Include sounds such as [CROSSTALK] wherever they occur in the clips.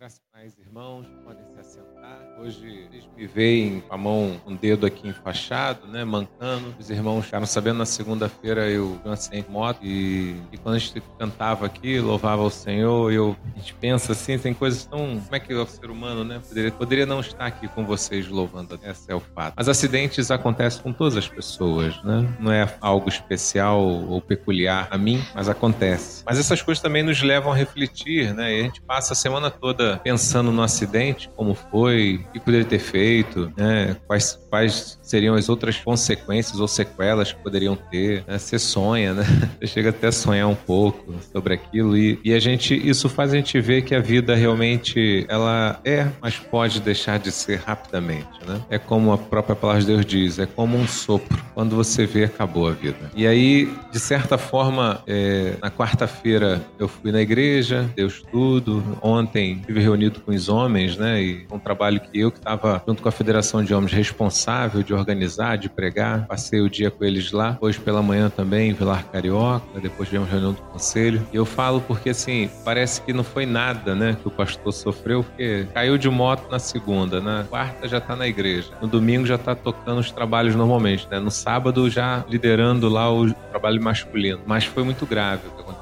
Graças irmãos, podem se assentar. Hoje vocês me veem com a mão, um dedo aqui enfaixado, né, mancando. Os irmãos ficaram sabendo na segunda-feira eu tive um acidente de moto e, e, quando a gente cantava aqui, louvava o Senhor, eu, a gente pensa assim, tem coisas tão... Como é que é o ser humano, né? Poderia, poderia não estar aqui com vocês louvando, esse é o fato. Mas acidentes acontecem com todas as pessoas, né? Não é algo especial ou peculiar a mim, mas acontece. Mas essas coisas também nos levam a refletir, né? E a gente passa a semana toda pensando no acidente, como foi, o que poderia ter feito, né? quais, quais seriam as outras consequências ou sequelas que poderiam ter. Né? Você sonha, né? [LAUGHS] Você chega até a sonhar um pouco sobre aquilo e, e a gente, isso faz a gente ver que a vida realmente ela é, mas pode deixar de ser rapidamente, né? É como a própria palavra de Deus diz, é como um sopro. Quando você vê, acabou a vida. E aí, de certa forma, é, na quarta-feira eu fui na igreja, deu estudo. Ontem tive reunido com os homens, né? E um trabalho que eu que estava junto com a Federação de Homens responsável de organizar, de pregar. Passei o dia com eles lá. Hoje pela manhã também, em Vilar Carioca. Depois tivemos reunião do conselho. E eu falo porque, assim, parece que não foi nada, né? Que o pastor sofreu, porque caiu de moto na segunda. Na quarta já está na igreja. No domingo já está tocando os trabalhos normalmente, né? No sábado já liderando lá o trabalho masculino. Mas foi muito grave o que aconteceu.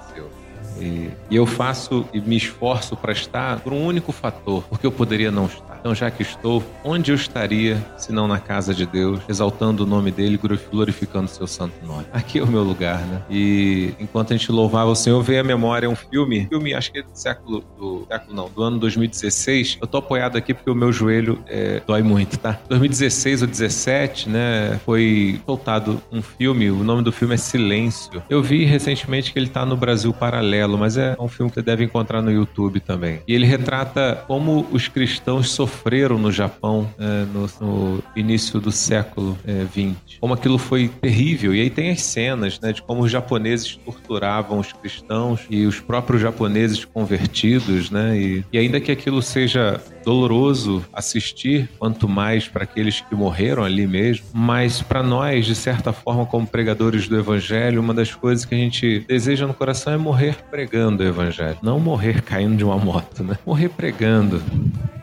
E, e eu faço e me esforço para estar por um único fator, porque eu poderia não estar. Então, já que estou, onde eu estaria se não na casa de Deus, exaltando o nome dele, glorificando o seu santo nome? Aqui é o meu lugar, né? E enquanto a gente louvava o Senhor, veio à memória um filme, filme acho que é do século, do século não, do ano 2016. Eu tô apoiado aqui porque o meu joelho é, dói muito, tá? 2016 ou 17, né? Foi soltado um filme, o nome do filme é Silêncio. Eu vi recentemente que ele tá no Brasil Paralelo, mas é um filme que você deve encontrar no YouTube também. E ele retrata como os cristãos sofreram sofreram no Japão é, no, no, início do século é, 20. Como aquilo foi terrível. E aí tem as cenas né, de como os japoneses torturavam os cristãos e os próprios japoneses convertidos. Né, e, e ainda que aquilo seja doloroso assistir, quanto mais para aqueles que morreram ali mesmo, mas para nós, de certa forma, como pregadores do Evangelho, uma das coisas que a gente deseja no coração é morrer pregando o Evangelho, não morrer caindo de uma moto, né? Morrer pregando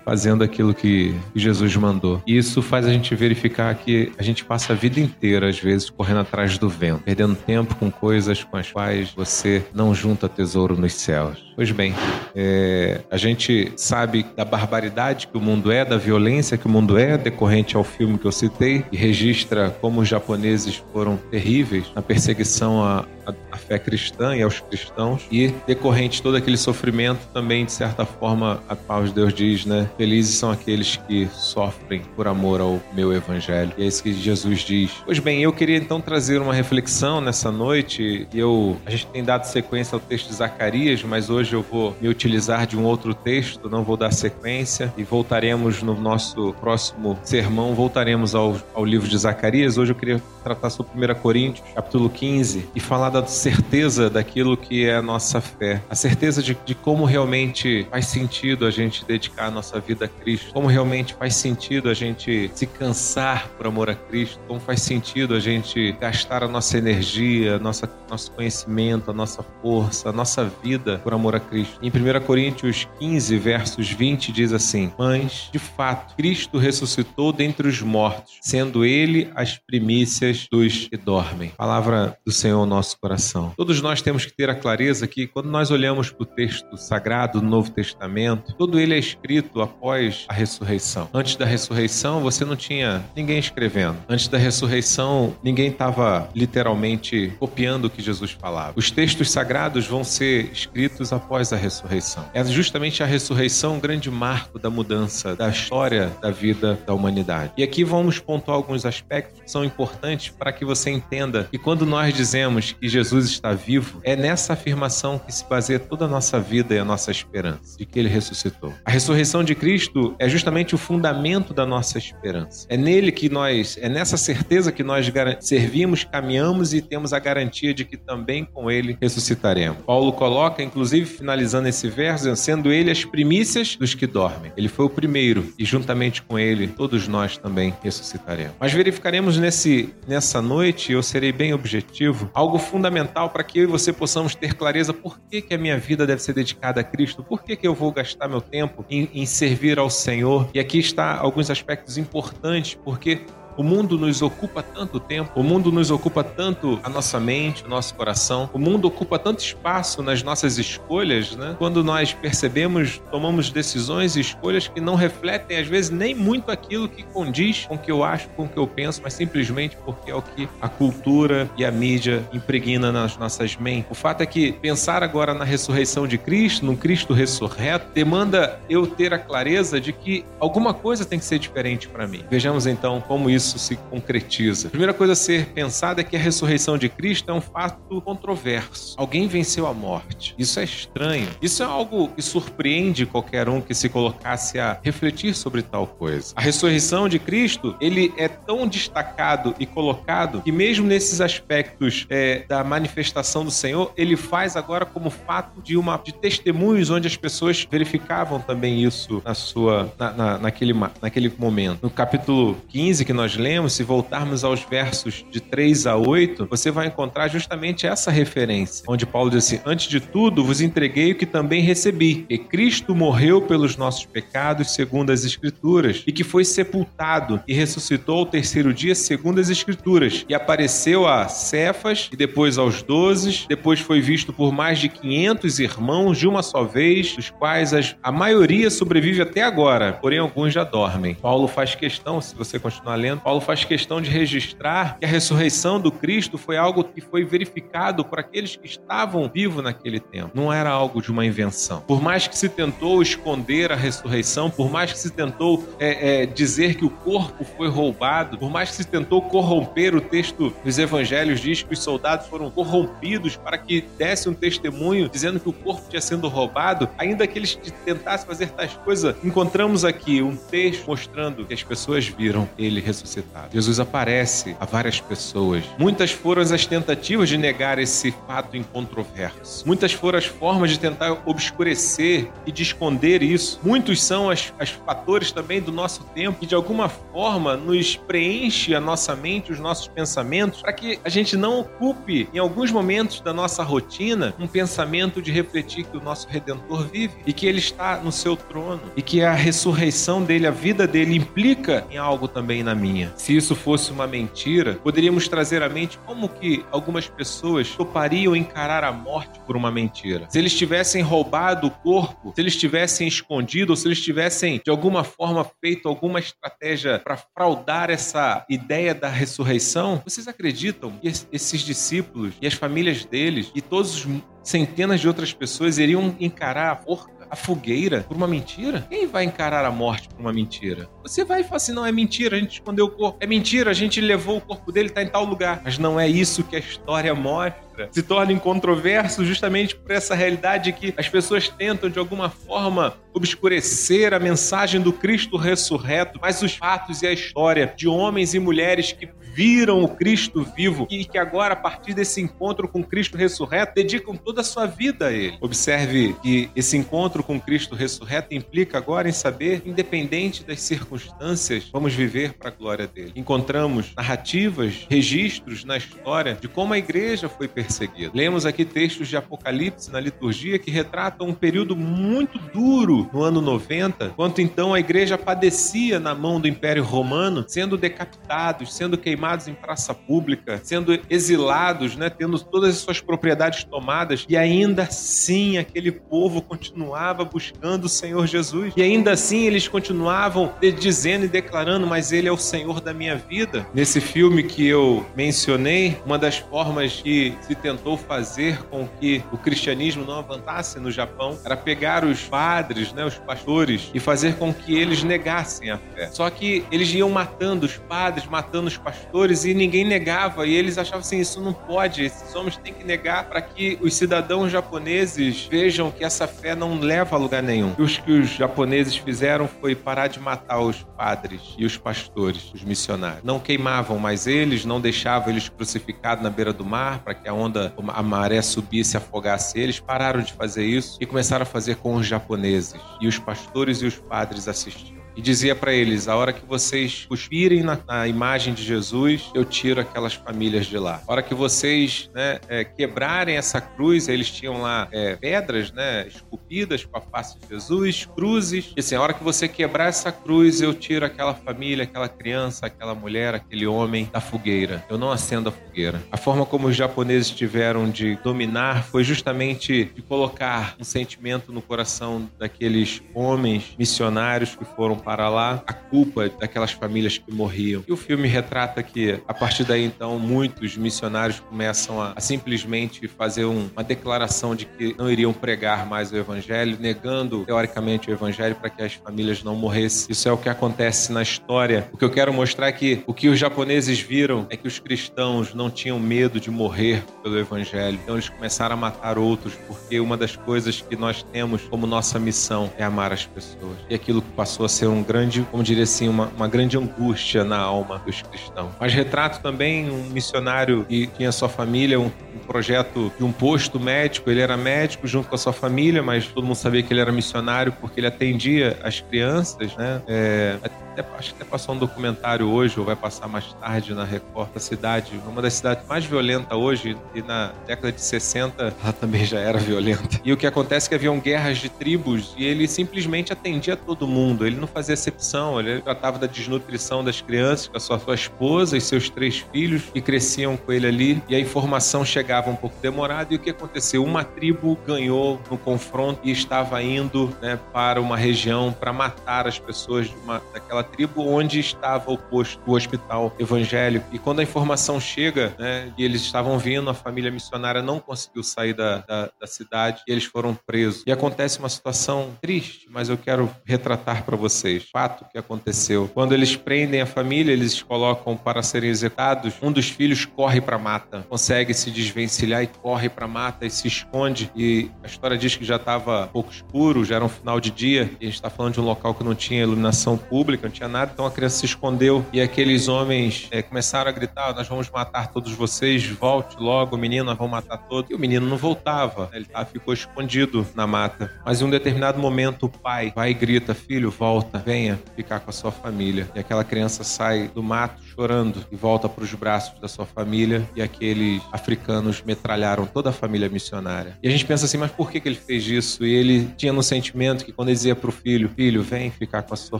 fazendo aquilo que Jesus mandou. E isso faz a gente verificar que a gente passa a vida inteira, às vezes, correndo atrás do vento, perdendo tempo com coisas com as quais você não junta tesouro nos céus. Pois bem, é, a gente sabe da barbaridade que o mundo é, da violência que o mundo é, decorrente ao filme que eu citei, e registra como os japoneses foram terríveis na perseguição à fé cristã e aos cristãos, e decorrente todo aquele sofrimento também, de certa forma, a qual Deus diz, né? Felizes são aqueles que sofrem por amor ao meu evangelho. E é isso que Jesus diz. Pois bem, eu queria então trazer uma reflexão nessa noite. Eu, a gente tem dado sequência ao texto de Zacarias, mas hoje eu vou me utilizar de um outro texto, não vou dar sequência e voltaremos no nosso próximo sermão, voltaremos ao, ao livro de Zacarias. Hoje eu queria tratar sobre 1 Coríntios, capítulo 15, e falar da certeza daquilo que é a nossa fé, a certeza de, de como realmente faz sentido a gente dedicar a nossa vida a Cristo, como realmente faz sentido a gente se cansar por amor a Cristo, como faz sentido a gente gastar a nossa energia, nossa, nosso conhecimento, a nossa força, a nossa vida por amor a Cristo. Em 1 Coríntios 15, versos 20, diz assim: Mas, de fato, Cristo ressuscitou dentre os mortos, sendo ele as primícias dos que dormem. Palavra do Senhor nosso coração. Todos nós temos que ter a clareza que, quando nós olhamos para o texto sagrado do Novo Testamento, todo ele é escrito após a ressurreição. Antes da ressurreição, você não tinha ninguém escrevendo. Antes da ressurreição, ninguém estava literalmente copiando o que Jesus falava. Os textos sagrados vão ser escritos após a ressurreição. É justamente a ressurreição um grande marco da mudança da história da vida da humanidade. E aqui vamos pontuar alguns aspectos que são importantes para que você entenda que quando nós dizemos que Jesus está vivo, é nessa afirmação que se baseia toda a nossa vida e a nossa esperança de que ele ressuscitou. A ressurreição de Cristo é justamente o fundamento da nossa esperança. É nele que nós, é nessa certeza que nós servimos, caminhamos e temos a garantia de que também com ele ressuscitaremos. Paulo coloca, inclusive, finalizando esse verso, sendo ele as primícias dos que dormem. Ele foi o primeiro e juntamente com ele todos nós também ressuscitaremos. Mas verificaremos nesse, nessa noite, eu serei bem objetivo, algo fundamental fundamental para que eu e você possamos ter clareza por que, que a minha vida deve ser dedicada a Cristo, por que, que eu vou gastar meu tempo em, em servir ao Senhor. E aqui está alguns aspectos importantes, porque o mundo nos ocupa tanto tempo, o mundo nos ocupa tanto a nossa mente, o nosso coração, o mundo ocupa tanto espaço nas nossas escolhas, né? Quando nós percebemos, tomamos decisões e escolhas que não refletem, às vezes, nem muito aquilo que condiz com o que eu acho, com o que eu penso, mas simplesmente porque é o que a cultura e a mídia impregna nas nossas mentes. O fato é que pensar agora na ressurreição de Cristo, no Cristo ressurreto, demanda eu ter a clareza de que alguma coisa tem que ser diferente para mim. Vejamos então como isso isso se concretiza? A primeira coisa a ser pensada é que a ressurreição de Cristo é um fato controverso. Alguém venceu a morte. Isso é estranho. Isso é algo que surpreende qualquer um que se colocasse a refletir sobre tal coisa. A ressurreição de Cristo, ele é tão destacado e colocado que mesmo nesses aspectos é, da manifestação do Senhor, ele faz agora como fato de uma de testemunhos onde as pessoas verificavam também isso na sua na, na, naquele, naquele momento. No capítulo 15 que nós lemos, se voltarmos aos versos de 3 a 8, você vai encontrar justamente essa referência, onde Paulo diz assim: Antes de tudo, vos entreguei o que também recebi, que Cristo morreu pelos nossos pecados, segundo as Escrituras, e que foi sepultado e ressuscitou ao terceiro dia, segundo as Escrituras, e apareceu a Cefas, e depois aos doze, depois foi visto por mais de 500 irmãos de uma só vez, dos quais as, a maioria sobrevive até agora, porém alguns já dormem. Paulo faz questão, se você continuar lendo, Paulo faz questão de registrar que a ressurreição do Cristo foi algo que foi verificado por aqueles que estavam vivos naquele tempo. Não era algo de uma invenção. Por mais que se tentou esconder a ressurreição, por mais que se tentou é, é, dizer que o corpo foi roubado, por mais que se tentou corromper o texto dos evangelhos, diz que os soldados foram corrompidos para que desse um testemunho dizendo que o corpo tinha sido roubado, ainda que eles tentassem fazer tais coisas, encontramos aqui um texto mostrando que as pessoas viram ele ressuscitado ressuscitado. Jesus aparece a várias pessoas. Muitas foram as tentativas de negar esse fato incontroverso. Muitas foram as formas de tentar obscurecer e de esconder isso. Muitos são os fatores também do nosso tempo que de alguma forma nos preenche a nossa mente, os nossos pensamentos, para que a gente não ocupe em alguns momentos da nossa rotina um pensamento de refletir que o nosso redentor vive e que ele está no seu trono e que a ressurreição dele, a vida dele implica em algo também na minha. Se isso fosse uma mentira, poderíamos trazer à mente como que algumas pessoas topariam encarar a morte por uma mentira. Se eles tivessem roubado o corpo, se eles tivessem escondido, ou se eles tivessem de alguma forma feito alguma estratégia para fraudar essa ideia da ressurreição, vocês acreditam que esses discípulos e as famílias deles e todos os centenas de outras pessoas iriam encarar a forca a fogueira por uma mentira? Quem vai encarar a morte por uma mentira? Você vai e fala assim: não, é mentira, a gente escondeu o corpo. É mentira, a gente levou o corpo dele, tá em tal lugar. Mas não é isso que a história mostra se torna incontroverso justamente por essa realidade que as pessoas tentam de alguma forma obscurecer a mensagem do Cristo ressurreto, mas os fatos e a história de homens e mulheres que viram o Cristo vivo e que agora, a partir desse encontro com Cristo ressurreto, dedicam toda a sua vida a Ele. Observe que esse encontro com Cristo ressurreto implica agora em saber, independente das circunstâncias, vamos viver para a glória dele. Encontramos narrativas, registros na história de como a igreja foi perseguida. Lemos aqui textos de Apocalipse na liturgia que retratam um período muito duro no ano 90, quando então a igreja padecia na mão do Império Romano, sendo decapitados, sendo queimados em praça pública, sendo exilados, né, tendo todas as suas propriedades tomadas, e ainda assim aquele povo continuava buscando o Senhor Jesus. E ainda assim eles continuavam dizendo e declarando: Mas Ele é o Senhor da minha vida. Nesse filme que eu mencionei, uma das formas que se tentou fazer com que o cristianismo não avançasse no Japão era pegar os padres, né, os pastores, e fazer com que eles negassem a fé. Só que eles iam matando os padres, matando os pastores e ninguém negava. E eles achavam assim: isso não pode, esses homens têm que negar para que os cidadãos japoneses vejam que essa fé não leva a lugar nenhum. E o que os japoneses fizeram foi parar de matar os padres e os pastores, os missionários. Não queimavam mais eles, não deixavam eles crucificados na beira do mar para que a onda, a maré subisse e afogasse eles. Pararam de fazer isso e começaram a fazer com os japoneses. E os pastores e os padres assistiam. E dizia para eles: a hora que vocês cuspirem na, na, imagem de Jesus, eu tiro aquelas famílias de lá. A hora que vocês né, é, quebrarem essa cruz, eles tinham lá é, pedras né, esculpidas com a face de Jesus, cruzes. E assim, a hora que você quebrar essa cruz, eu tiro aquela família, aquela criança, aquela mulher, aquele homem da fogueira. Eu não acendo a fogueira. A forma como os japoneses tiveram de dominar foi justamente de colocar um sentimento no coração daqueles homens missionários que foram para lá, a culpa daquelas famílias que morriam. E o filme retrata que, a partir daí, então, muitos missionários começam a, a simplesmente fazer um, uma declaração de que não iriam pregar mais o evangelho, negando, teoricamente, o evangelho para que as famílias não morressem. Isso é o que acontece na história. O que eu quero mostrar é que o que os japoneses viram é que os cristãos não tinham medo de morrer pelo evangelho. Então, eles começaram a matar outros, porque uma das coisas que nós temos como nossa missão é amar as pessoas. E aquilo que passou a ser um grande, como diria assim, uma, uma grande angústia na alma dos cristãos. Mas retrato também um missionário que tinha sua família, um, um projeto de um posto médico. Ele era médico junto com a sua família, mas todo mundo sabia que ele era missionário porque ele atendia as crianças, né? É, até, acho que até passou um documentário hoje, ou vai passar mais tarde na Record da cidade, uma das cidades mais violentas hoje, e na década de 60 ela também já era violenta. E o que acontece é que haviam guerras de tribos e ele simplesmente atendia todo mundo, ele não fazia exceção, ele tratava da desnutrição das crianças com a sua, sua esposa e seus três filhos que cresciam com ele ali, e a informação chegava um pouco demorada, e o que aconteceu? Uma tribo ganhou no confronto e estava indo né, para uma região para matar as pessoas uma, daquela tribo onde estava o posto, o hospital evangélico. E quando a informação chega, né, e eles estavam vindo, a família missionária não conseguiu sair da, da, da cidade e eles foram presos. E acontece uma situação triste, mas eu quero retratar para vocês. Fato que aconteceu. Quando eles prendem a família, eles colocam para serem executados. Um dos filhos corre para mata, consegue se desvencilhar e corre para mata e se esconde. E a história diz que já estava pouco escuro, já era um final de dia. E a gente está falando de um local que não tinha iluminação pública, tinha nada, então a criança se escondeu e aqueles homens é, começaram a gritar: Nós vamos matar todos vocês, volte logo, menino, nós vamos matar todos. E o menino não voltava, ele tá, ficou escondido na mata. Mas em um determinado momento, o pai vai e grita: Filho, volta, venha ficar com a sua família. E aquela criança sai do mato chorando e volta para os braços da sua família. E aqueles africanos metralharam toda a família missionária. E a gente pensa assim: Mas por que, que ele fez isso? E ele tinha no sentimento que quando ele dizia para o filho: Filho, vem ficar com a sua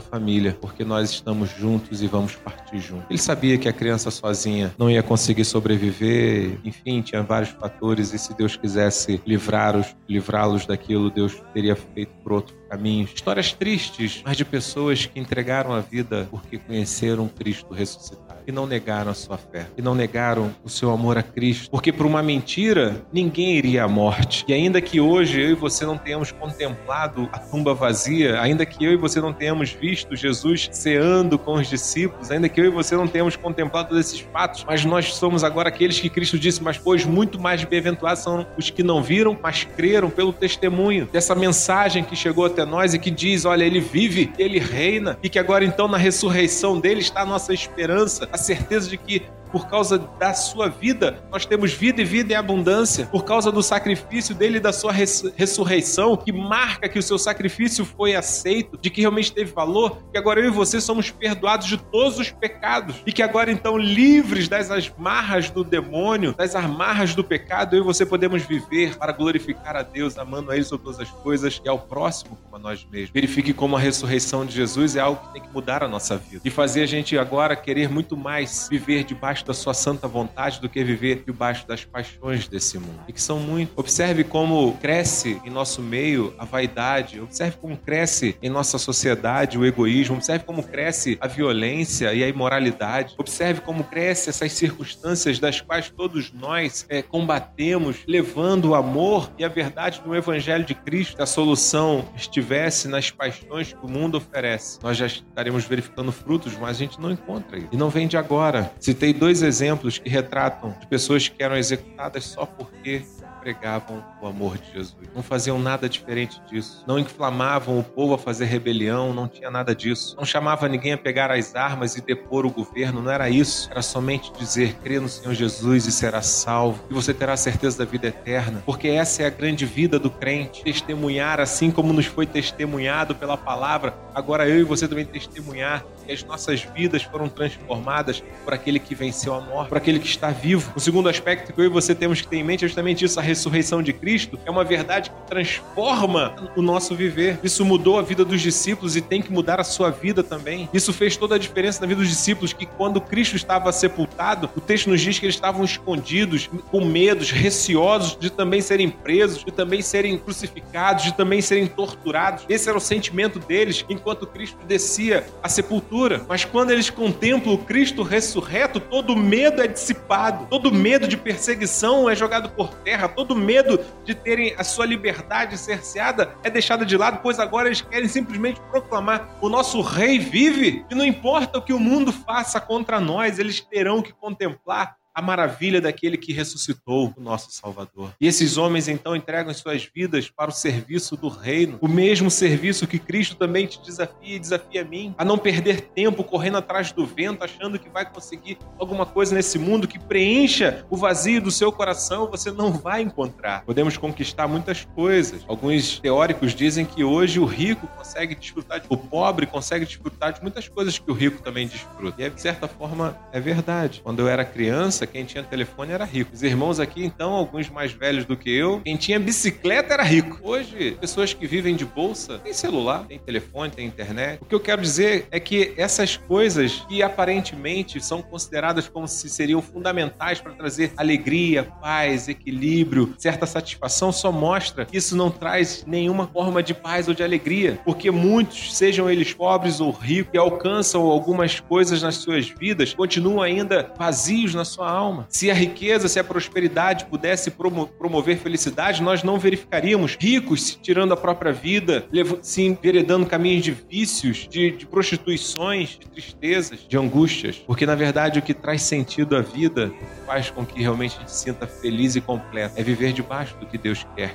família, porque nós estamos juntos e vamos partir juntos. Ele sabia que a criança sozinha não ia conseguir sobreviver, enfim, tinha vários fatores e se Deus quisesse livrá-los, livrá-los daquilo, Deus teria feito por outro caminho. Histórias tristes, mas de pessoas que entregaram a vida porque conheceram Cristo ressuscitado e não negaram a sua fé, e não negaram o seu amor a Cristo, porque por uma mentira ninguém iria à morte. E ainda que hoje eu e você não tenhamos contemplado a tumba vazia, ainda que eu e você não tenhamos visto Jesus ceando com os discípulos, ainda que eu e você não tenhamos contemplado esses fatos, mas nós somos agora aqueles que Cristo disse, mas pois muito mais bem-aventurados são os que não viram, mas creram pelo testemunho dessa mensagem que chegou até nós e que diz, olha, ele vive, ele reina e que agora então na ressurreição dele está a nossa esperança, a certeza de que por causa da sua vida, nós temos vida e vida em abundância, por causa do sacrifício dele e da sua res ressurreição, que marca que o seu sacrifício foi aceito, de que realmente teve valor, que agora eu e você somos perdoados de todos os pecados. E que agora então livres das amarras do demônio, das amarras do pecado, eu e você podemos viver para glorificar a Deus, amando a Ele sobre todas as coisas e ao próximo como a nós mesmos. Verifique como a ressurreição de Jesus é algo que tem que mudar a nossa vida. E fazer a gente agora querer muito mais viver debaixo da sua santa vontade do que viver debaixo das paixões desse mundo. E que são muito. Observe como cresce em nosso meio a vaidade, observe como cresce em nossa sociedade o egoísmo, observe como cresce a violência e a imoralidade, observe como cresce essas circunstâncias das quais todos nós é, combatemos, levando o amor e a verdade do Evangelho de Cristo. A solução estivesse nas paixões que o mundo oferece, nós já estaremos verificando frutos, mas a gente não encontra isso. E não vem de agora. Citei dois exemplos que retratam de pessoas que eram executadas só porque pregavam o amor de Jesus. Não faziam nada diferente disso. Não inflamavam o povo a fazer rebelião, não tinha nada disso. Não chamava ninguém a pegar as armas e depor o governo, não era isso. Era somente dizer: crê no Senhor Jesus e será salvo, e você terá a certeza da vida eterna. Porque essa é a grande vida do crente: testemunhar assim como nos foi testemunhado pela palavra. Agora eu e você também testemunhar as nossas vidas foram transformadas por aquele que venceu a morte, por aquele que está vivo. O segundo aspecto que eu e você temos que ter em mente é justamente isso: a ressurreição de Cristo é uma verdade que transforma o nosso viver. Isso mudou a vida dos discípulos e tem que mudar a sua vida também. Isso fez toda a diferença na vida dos discípulos, que quando Cristo estava sepultado, o texto nos diz que eles estavam escondidos, com medos, receosos de também serem presos, de também serem crucificados, de também serem torturados. Esse era o sentimento deles enquanto Cristo descia a sepultura. Mas quando eles contemplam o Cristo ressurreto, todo medo é dissipado, todo medo de perseguição é jogado por terra, todo medo de terem a sua liberdade cerceada é deixado de lado, pois agora eles querem simplesmente proclamar: o nosso rei vive, e não importa o que o mundo faça contra nós, eles terão que contemplar a maravilha daquele que ressuscitou o nosso Salvador. E esses homens então entregam suas vidas para o serviço do reino, o mesmo serviço que Cristo também te desafia e desafia a mim, a não perder tempo correndo atrás do vento, achando que vai conseguir alguma coisa nesse mundo que preencha o vazio do seu coração, você não vai encontrar. Podemos conquistar muitas coisas. Alguns teóricos dizem que hoje o rico consegue desfrutar, de... o pobre consegue desfrutar de muitas coisas que o rico também desfruta. E de certa forma é verdade. Quando eu era criança, quem tinha telefone era rico. Os irmãos aqui, então, alguns mais velhos do que eu, quem tinha bicicleta era rico. Hoje, pessoas que vivem de bolsa têm celular, têm telefone, têm internet. O que eu quero dizer é que essas coisas que aparentemente são consideradas como se seriam fundamentais para trazer alegria, paz, equilíbrio, certa satisfação, só mostra que isso não traz nenhuma forma de paz ou de alegria. Porque muitos, sejam eles pobres ou ricos, que alcançam algumas coisas nas suas vidas, continuam ainda vazios na sua alma. Se a riqueza, se a prosperidade pudesse promo promover felicidade, nós não verificaríamos. Ricos se tirando a própria vida, se enveredando caminhos de vícios, de, de prostituições, de tristezas, de angústias. Porque, na verdade, o que traz sentido à vida faz com que realmente a gente se sinta feliz e completo. É viver debaixo do que Deus quer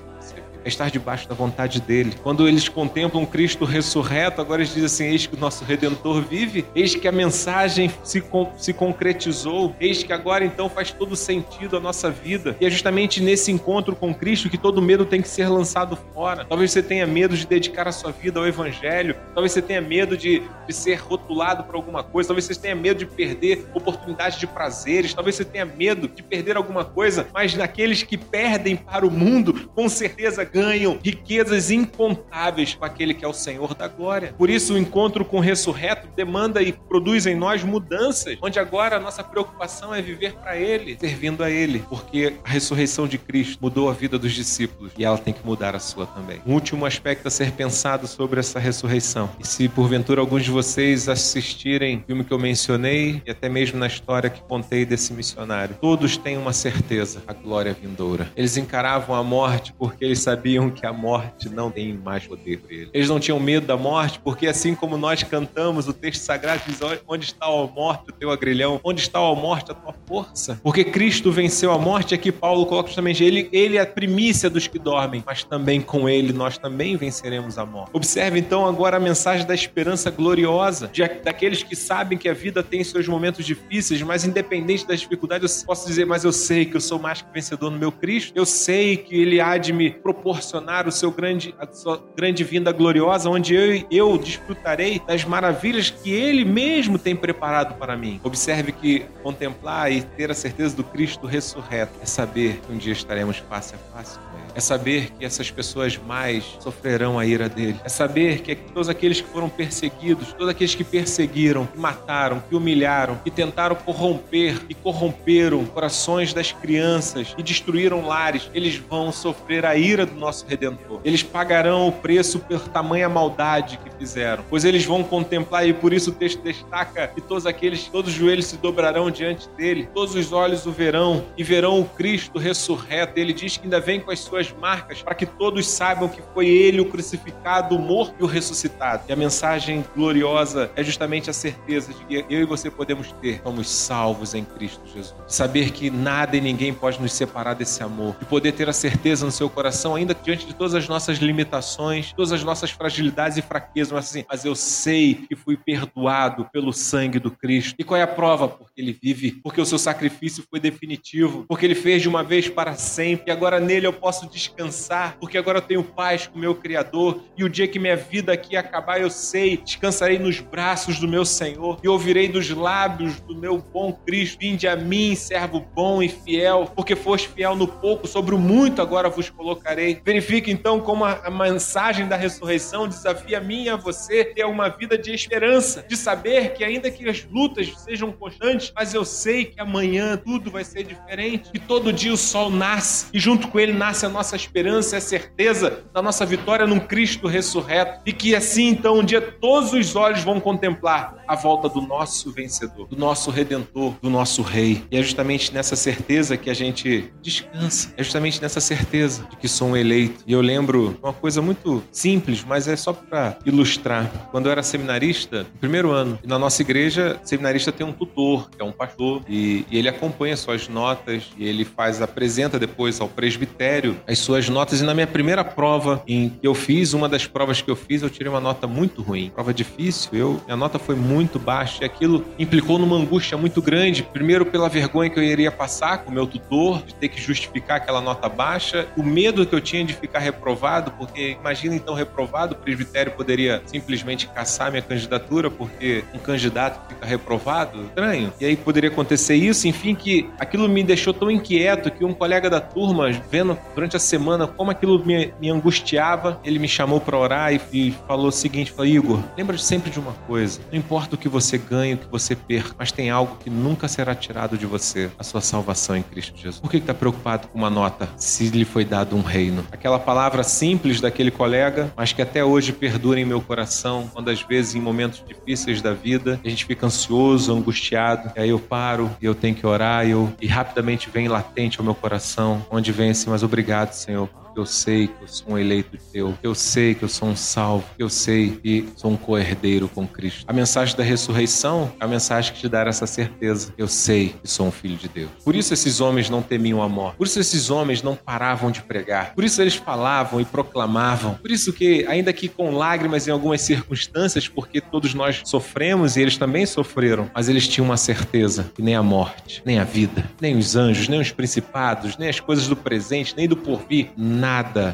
é estar debaixo da vontade dele. Quando eles contemplam Cristo ressurreto, agora eles dizem assim: Eis que o nosso Redentor vive, eis que a mensagem se, con se concretizou, eis que agora então faz todo sentido a nossa vida. E é justamente nesse encontro com Cristo que todo medo tem que ser lançado fora. Talvez você tenha medo de dedicar a sua vida ao Evangelho, talvez você tenha medo de, de ser rotulado por alguma coisa, talvez você tenha medo de perder oportunidades de prazeres, talvez você tenha medo de perder alguma coisa, mas naqueles que perdem para o mundo, com certeza ganham riquezas incontáveis com aquele que é o Senhor da glória. Por isso, o encontro com o ressurreto demanda e produz em nós mudanças, onde agora a nossa preocupação é viver para Ele, servindo a Ele, porque a ressurreição de Cristo mudou a vida dos discípulos e ela tem que mudar a sua também. Um último aspecto a ser pensado sobre essa ressurreição. E se porventura alguns de vocês assistirem o filme que eu mencionei e até mesmo na história que contei desse missionário, todos têm uma certeza: a glória vindoura. Eles encaravam a morte porque eles sabiam sabiam que a morte não tem mais poder por eles. Eles não tinham medo da morte, porque assim como nós cantamos, o texto sagrado diz: Onde está a morte, o teu agrilhão? Onde está a morte, a tua força? Porque Cristo venceu a morte, aqui Paulo coloca justamente ele, ele é a primícia dos que dormem, mas também com ele nós também venceremos a morte. Observe então agora a mensagem da esperança gloriosa, de, daqueles que sabem que a vida tem seus momentos difíceis, mas independente das dificuldades, eu posso dizer, mas eu sei que eu sou mais que vencedor no meu Cristo, eu sei que ele há de me proporcionar proporcionar o seu grande, a sua grande vinda gloriosa, onde eu, eu desfrutarei das maravilhas que Ele mesmo tem preparado para mim. Observe que contemplar e ter a certeza do Cristo ressurreto é saber que um dia estaremos face a face com Ele. É saber que essas pessoas mais sofrerão a ira dele. É saber que todos aqueles que foram perseguidos, todos aqueles que perseguiram, que mataram, que humilharam, que tentaram corromper e corromperam corações das crianças e destruíram lares, eles vão sofrer a ira do nosso Redentor. Eles pagarão o preço por tamanha maldade que fizeram, pois eles vão contemplar, e por isso o texto destaca que todos aqueles, todos os joelhos se dobrarão diante dele, todos os olhos o verão e verão o Cristo ressurreto. Ele diz que ainda vem com as suas marcas para que todos saibam que foi ele o crucificado, o morto e o ressuscitado. E a mensagem gloriosa é justamente a certeza de que eu e você podemos ter, somos salvos em Cristo Jesus. Saber que nada e ninguém pode nos separar desse amor. E poder ter a certeza no seu coração, ainda diante de todas as nossas limitações, todas as nossas fragilidades e fraquezas, mas assim, mas eu sei que fui perdoado pelo sangue do Cristo. E qual é a prova? Porque ele vive, porque o seu sacrifício foi definitivo, porque ele fez de uma vez para sempre, e agora nele eu posso descansar, porque agora eu tenho paz com o meu Criador, e o dia que minha vida aqui acabar, eu sei, descansarei nos braços do meu Senhor, e ouvirei dos lábios do meu bom Cristo, vinde a mim, servo bom e fiel, porque foste fiel no pouco, sobre o muito agora vos colocarei. Verifique então como a, mensagem da ressurreição desafia a mim e a você ter uma vida de esperança, de saber que ainda que as lutas sejam constantes, mas eu sei que amanhã tudo vai ser diferente, que todo dia o sol nasce e junto com ele nasce a nossa esperança a certeza da nossa vitória num Cristo ressurreto, e que assim então um dia todos os olhos vão contemplar a volta do nosso vencedor, do nosso redentor, do nosso rei. E é justamente nessa certeza que a gente descansa. É justamente nessa certeza de que um eleito. E eu lembro uma coisa muito simples, mas é só para ilustrar. Quando eu era seminarista, primeiro ano, na nossa igreja, seminarista tem um tutor, que é um pastor, e, e ele acompanha suas notas, e ele faz, apresenta depois ao presbitério as suas notas. E na minha primeira prova em que eu fiz, uma das provas que eu fiz, eu tirei uma nota muito ruim. Prova difícil, eu, minha nota foi muito baixa, e aquilo implicou numa angústia muito grande. Primeiro, pela vergonha que eu iria passar com o meu tutor, de ter que justificar aquela nota baixa, o medo que eu tinha de ficar reprovado, porque imagina então reprovado, o presbitério poderia simplesmente caçar minha candidatura, porque um candidato fica reprovado, estranho. E aí poderia acontecer isso, enfim, que aquilo me deixou tão inquieto que um colega da turma, vendo durante a semana como aquilo me, me angustiava, ele me chamou para orar e, e, falou o seguinte: falou, Igor, lembra sempre de uma coisa, não importa o que você ganhe, o que você perca, mas tem algo que nunca será tirado de você, a sua salvação em Cristo Jesus. Por que está preocupado com uma nota se lhe foi dado um reino? Aquela palavra simples daquele colega, mas que até hoje perdura em meu coração, quando às vezes em momentos difíceis da vida a gente fica ansioso, angustiado, e aí eu paro e eu tenho que orar e, eu, e rapidamente vem latente ao meu coração, onde vem assim, mas obrigado, Senhor, eu sei que eu sou um eleito teu, eu sei que eu sou um salvo, eu sei que sou um co-herdeiro com Cristo. A mensagem da ressurreição é a mensagem que te dá essa certeza. Eu sei que sou um filho de Deus. Por isso esses homens não temiam a morte. Por isso esses homens não paravam de pregar. Por isso eles falavam e proclamavam. Por isso que, ainda que com lágrimas em algumas circunstâncias, porque todos nós sofremos e eles também sofreram, mas eles tinham uma certeza que nem a morte, nem a vida, nem os anjos, nem os principados, nem as coisas do presente, nem do porvir, nada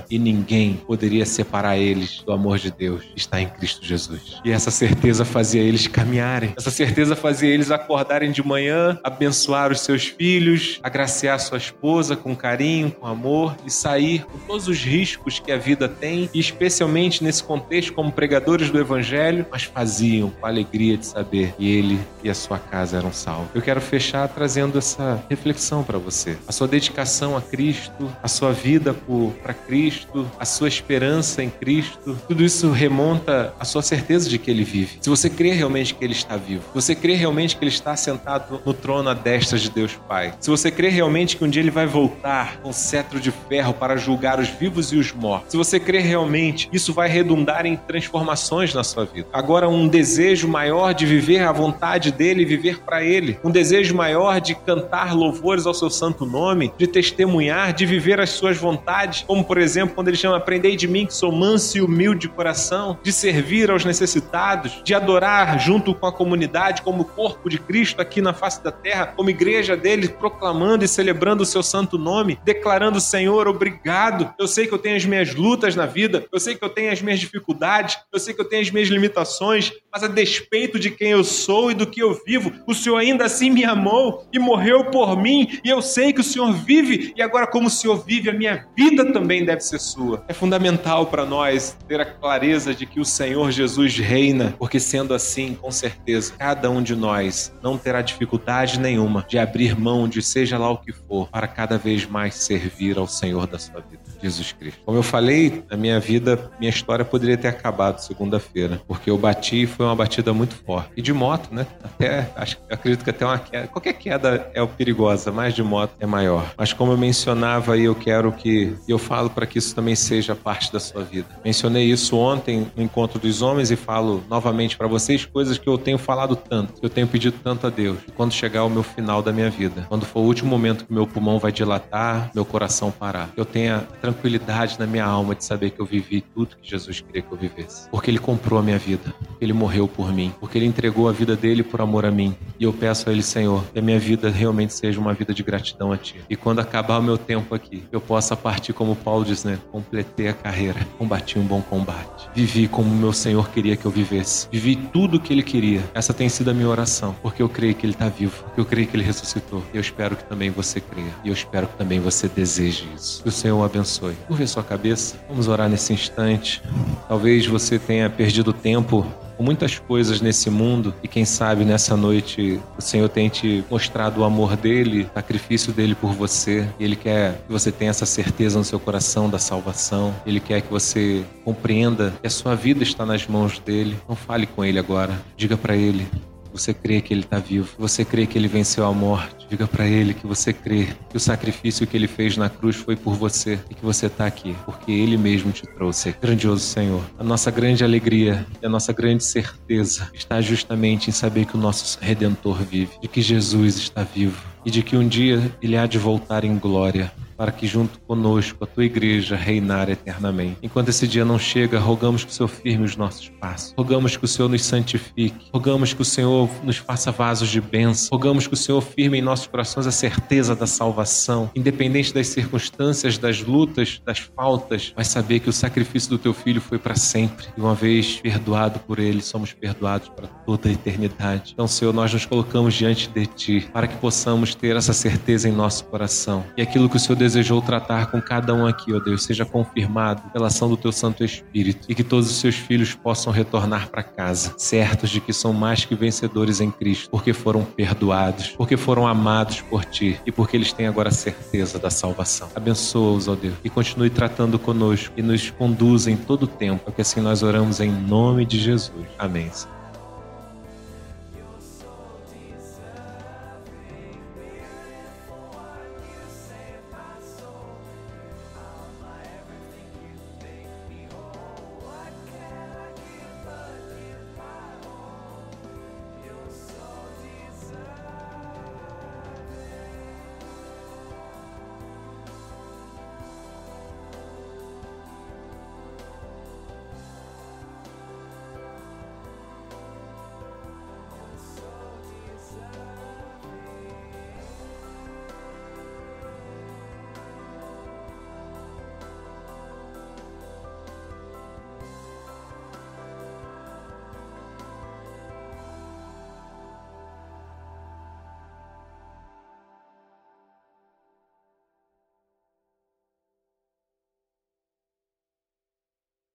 e ninguém poderia separar eles do amor de Deus está em Cristo Jesus. E essa certeza fazia eles caminharem. Essa certeza fazia eles acordarem de manhã, abençoar os seus filhos, agraciar sua esposa com carinho, com amor e sair com todos os riscos que a vida tem, e especialmente nesse contexto como pregadores do evangelho, mas faziam com a alegria de saber que ele e a sua casa eram salvos. Eu quero fechar trazendo essa reflexão para você. A sua dedicação a Cristo, a sua vida por para Cristo, a sua esperança em Cristo, tudo isso remonta à sua certeza de que Ele vive. Se você crê realmente que Ele está vivo, se você crê realmente que Ele está sentado no trono à destra de Deus Pai, se você crê realmente que um dia Ele vai voltar com cetro de ferro para julgar os vivos e os mortos, se você crê realmente, isso vai redundar em transformações na sua vida. Agora, um desejo maior de viver a vontade dEle e viver para Ele, um desejo maior de cantar louvores ao seu santo nome, de testemunhar, de viver as suas vontades como por exemplo quando ele chama Aprendei de mim que sou manso e humilde de coração, de servir aos necessitados, de adorar junto com a comunidade como corpo de Cristo aqui na face da terra, como igreja dele, proclamando e celebrando o seu santo nome, declarando Senhor, obrigado. Eu sei que eu tenho as minhas lutas na vida, eu sei que eu tenho as minhas dificuldades, eu sei que eu tenho as minhas limitações, mas a despeito de quem eu sou e do que eu vivo, o Senhor ainda assim me amou e morreu por mim, e eu sei que o Senhor vive, e agora, como o Senhor vive, a minha vida também deve ser sua. É fundamental para nós ter a clareza de que o Senhor Jesus reina, porque sendo assim, com certeza, cada um de nós não terá dificuldade nenhuma de abrir mão de seja lá o que for, para cada vez mais servir ao Senhor da sua vida, Jesus Cristo. Como eu falei, a minha vida, minha história poderia ter acabado segunda-feira, porque eu bati e foi uma batida muito forte. E de moto, né? Até, acho, acredito que até uma queda, qualquer queda é perigosa, mais de moto é maior. Mas como eu mencionava aí, eu quero que, eu falo para que isso também seja parte da sua vida. Mencionei isso ontem no encontro dos homens e falo novamente para vocês coisas que eu tenho falado tanto, que eu tenho pedido tanto a Deus. Quando chegar o meu final da minha vida, quando for o último momento que meu pulmão vai dilatar, meu coração parar, eu tenha tranquilidade na minha alma de saber que eu vivi tudo que Jesus queria que eu vivesse. Porque Ele comprou a minha vida, Ele morreu por mim, porque Ele entregou a vida dele por amor a mim. E eu peço a Ele, Senhor, que a minha vida realmente seja uma vida de gratidão a Ti. E quando acabar o meu tempo aqui, eu possa partir como Paulo né? Completei a carreira, combati um bom combate. Vivi como meu Senhor queria que eu vivesse. Vivi tudo o que Ele queria. Essa tem sido a minha oração, porque eu creio que Ele está vivo, eu creio que Ele ressuscitou. Eu espero que também você creia. E eu espero que também você deseje isso. Que o Senhor o abençoe. Curva sua cabeça. Vamos orar nesse instante. Talvez você tenha perdido tempo muitas coisas nesse mundo e quem sabe nessa noite o Senhor tem te mostrado o amor dele, o sacrifício dele por você. Ele quer que você tenha essa certeza no seu coração da salvação. Ele quer que você compreenda que a sua vida está nas mãos dele. Não fale com ele agora. Diga para ele: você crê que ele está vivo, você crê que ele venceu a morte. Diga para ele que você crê que o sacrifício que ele fez na cruz foi por você e que você está aqui, porque ele mesmo te trouxe. Grandioso Senhor, a nossa grande alegria e a nossa grande certeza está justamente em saber que o nosso redentor vive, de que Jesus está vivo e de que um dia ele há de voltar em glória para que junto conosco a tua igreja reinar eternamente. Enquanto esse dia não chega, rogamos que o Senhor firme os nossos passos. Rogamos que o Senhor nos santifique. Rogamos que o Senhor nos faça vasos de bênção. Rogamos que o Senhor firme em nossos corações a certeza da salvação, independente das circunstâncias, das lutas, das faltas, mas saber que o sacrifício do teu filho foi para sempre. E uma vez perdoado por ele, somos perdoados para toda a eternidade. Então, Senhor, nós nos colocamos diante de ti para que possamos ter essa certeza em nosso coração. E aquilo que o Senhor desejou tratar com cada um aqui, ó Deus, seja confirmado pela ação do teu Santo Espírito e que todos os seus filhos possam retornar para casa, certos de que são mais que vencedores em Cristo, porque foram perdoados, porque foram amados por ti e porque eles têm agora certeza da salvação. Abençoa-os, ó Deus, e continue tratando conosco e nos conduza em todo o tempo, porque assim nós oramos em nome de Jesus. Amém.